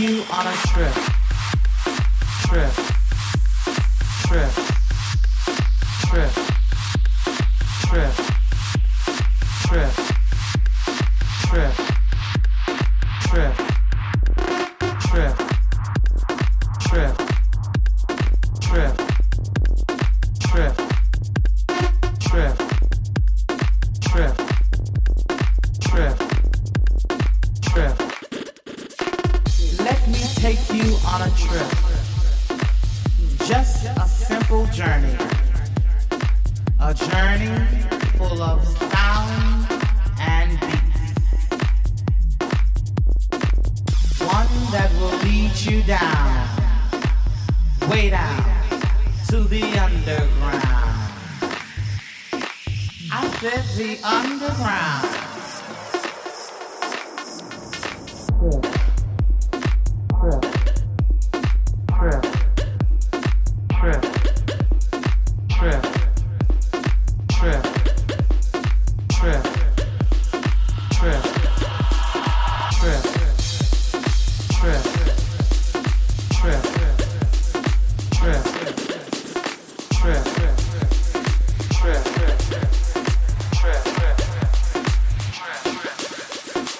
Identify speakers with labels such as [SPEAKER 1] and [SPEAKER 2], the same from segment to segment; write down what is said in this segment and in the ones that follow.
[SPEAKER 1] You are.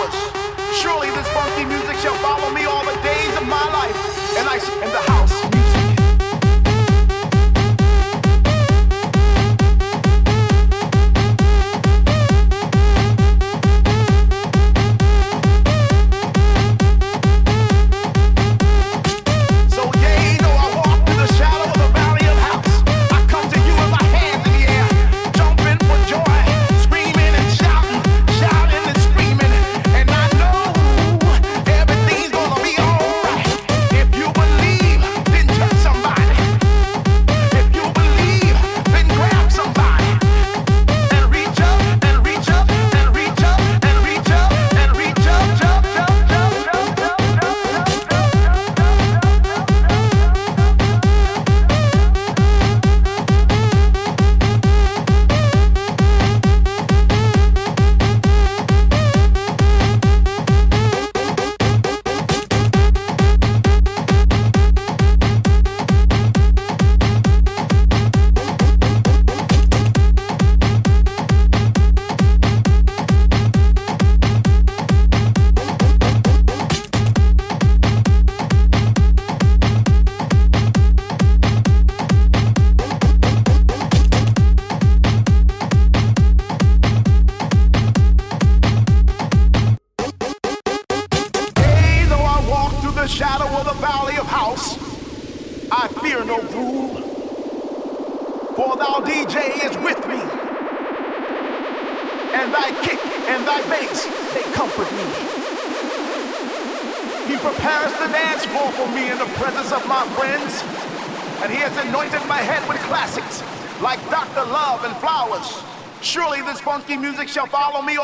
[SPEAKER 2] hours. Surely this funky music shall follow me all the days of my life. And I in the house. follow me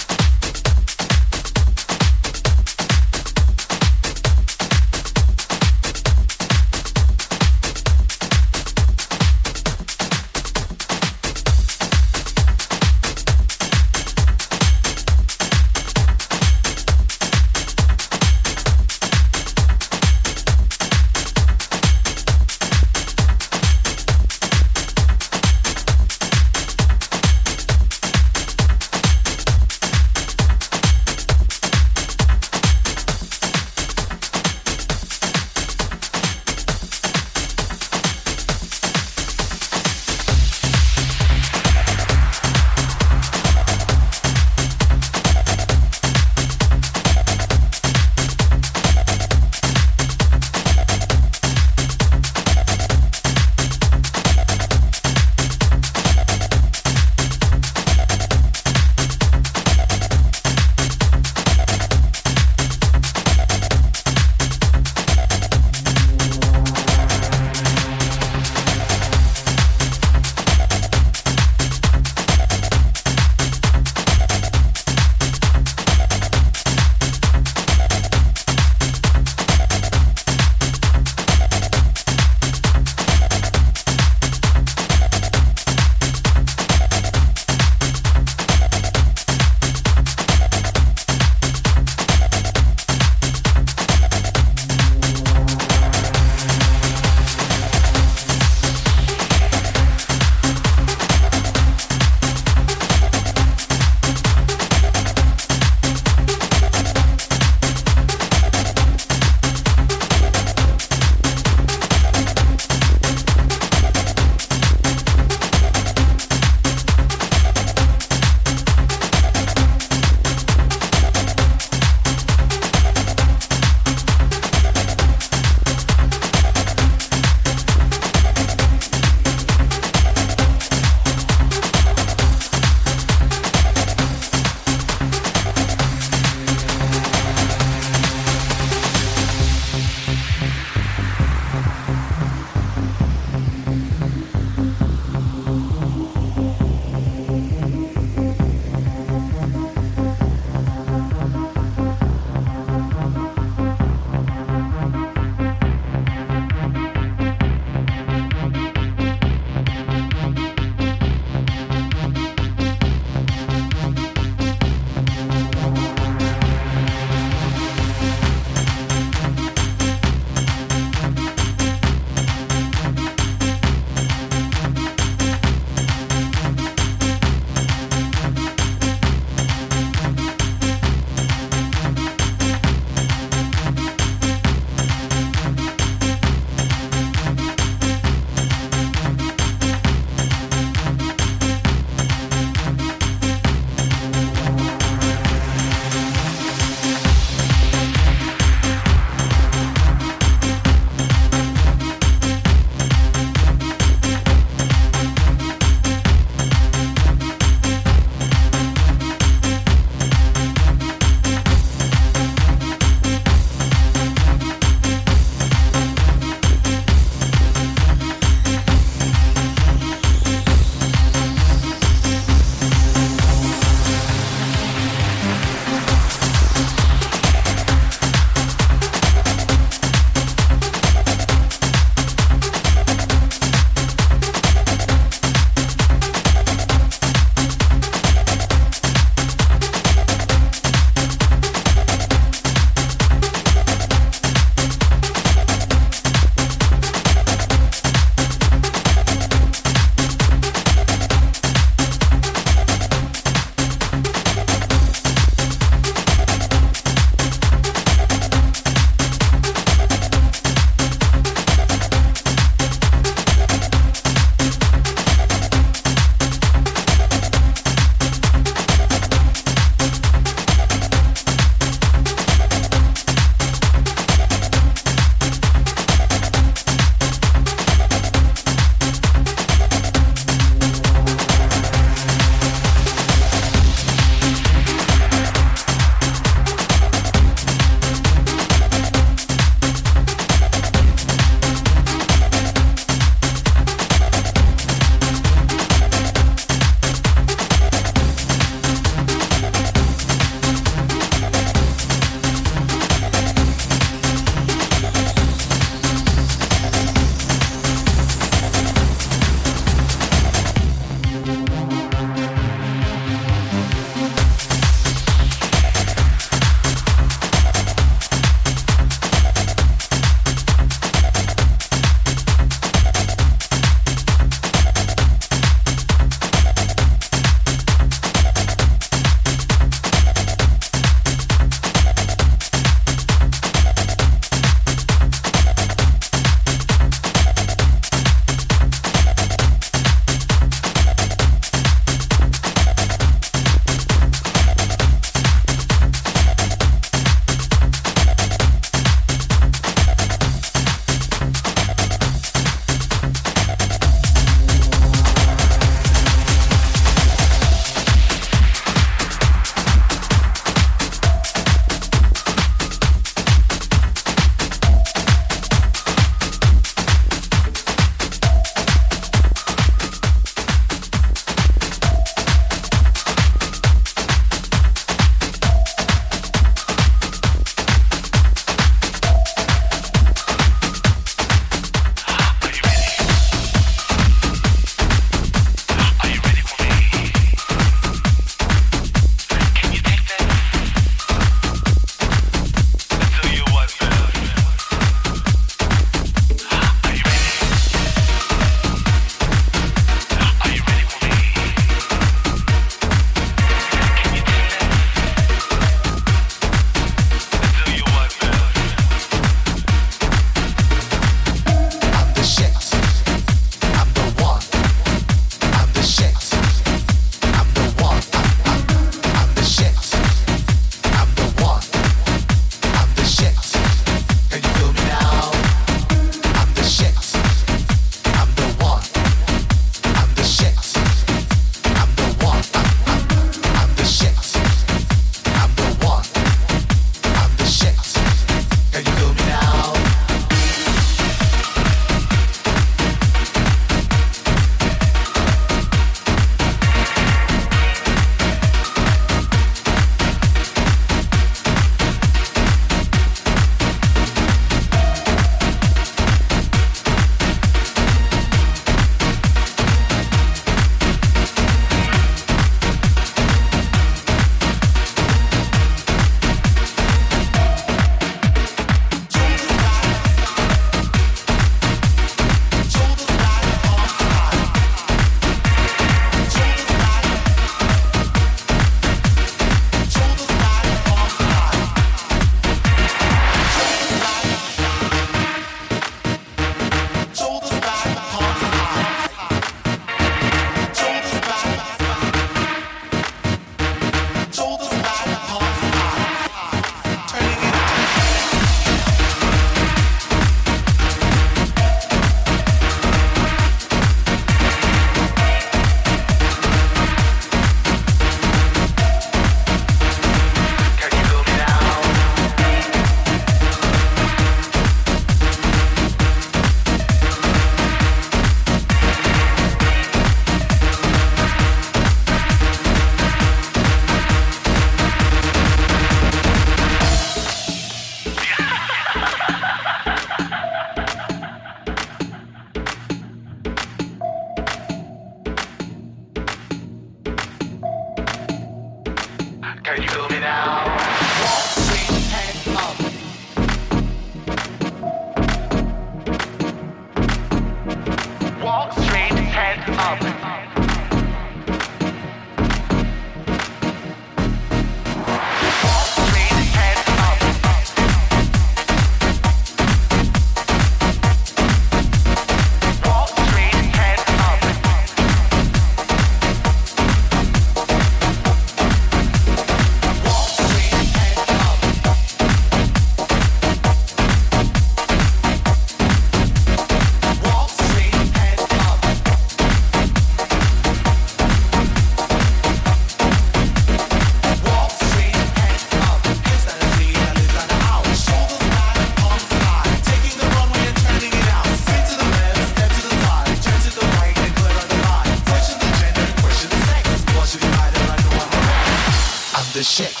[SPEAKER 2] babe and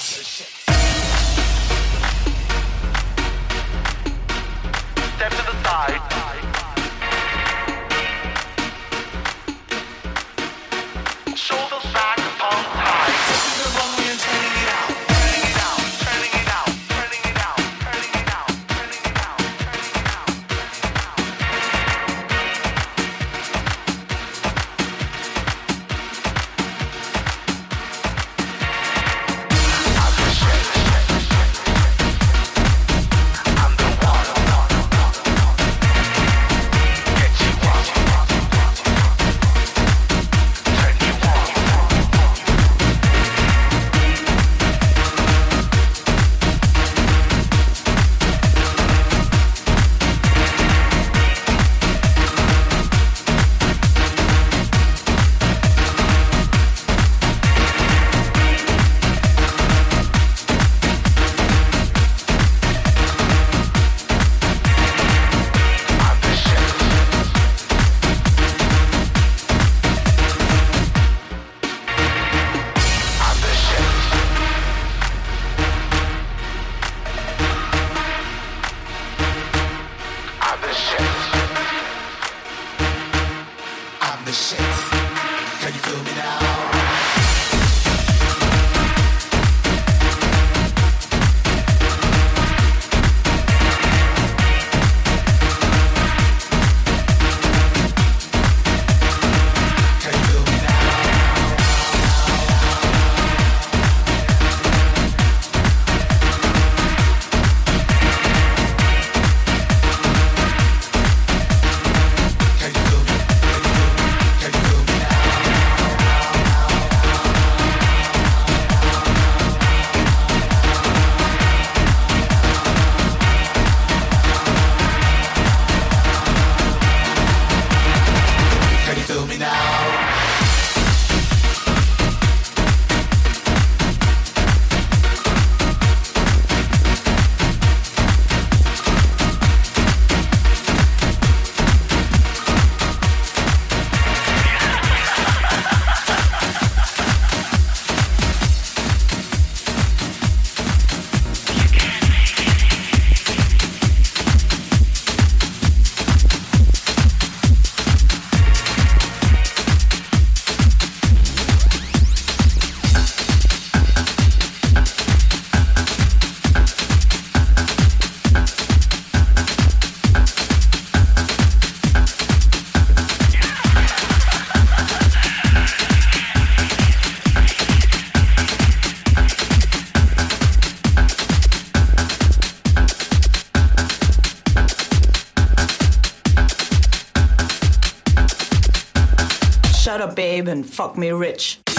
[SPEAKER 2] fuck me rich.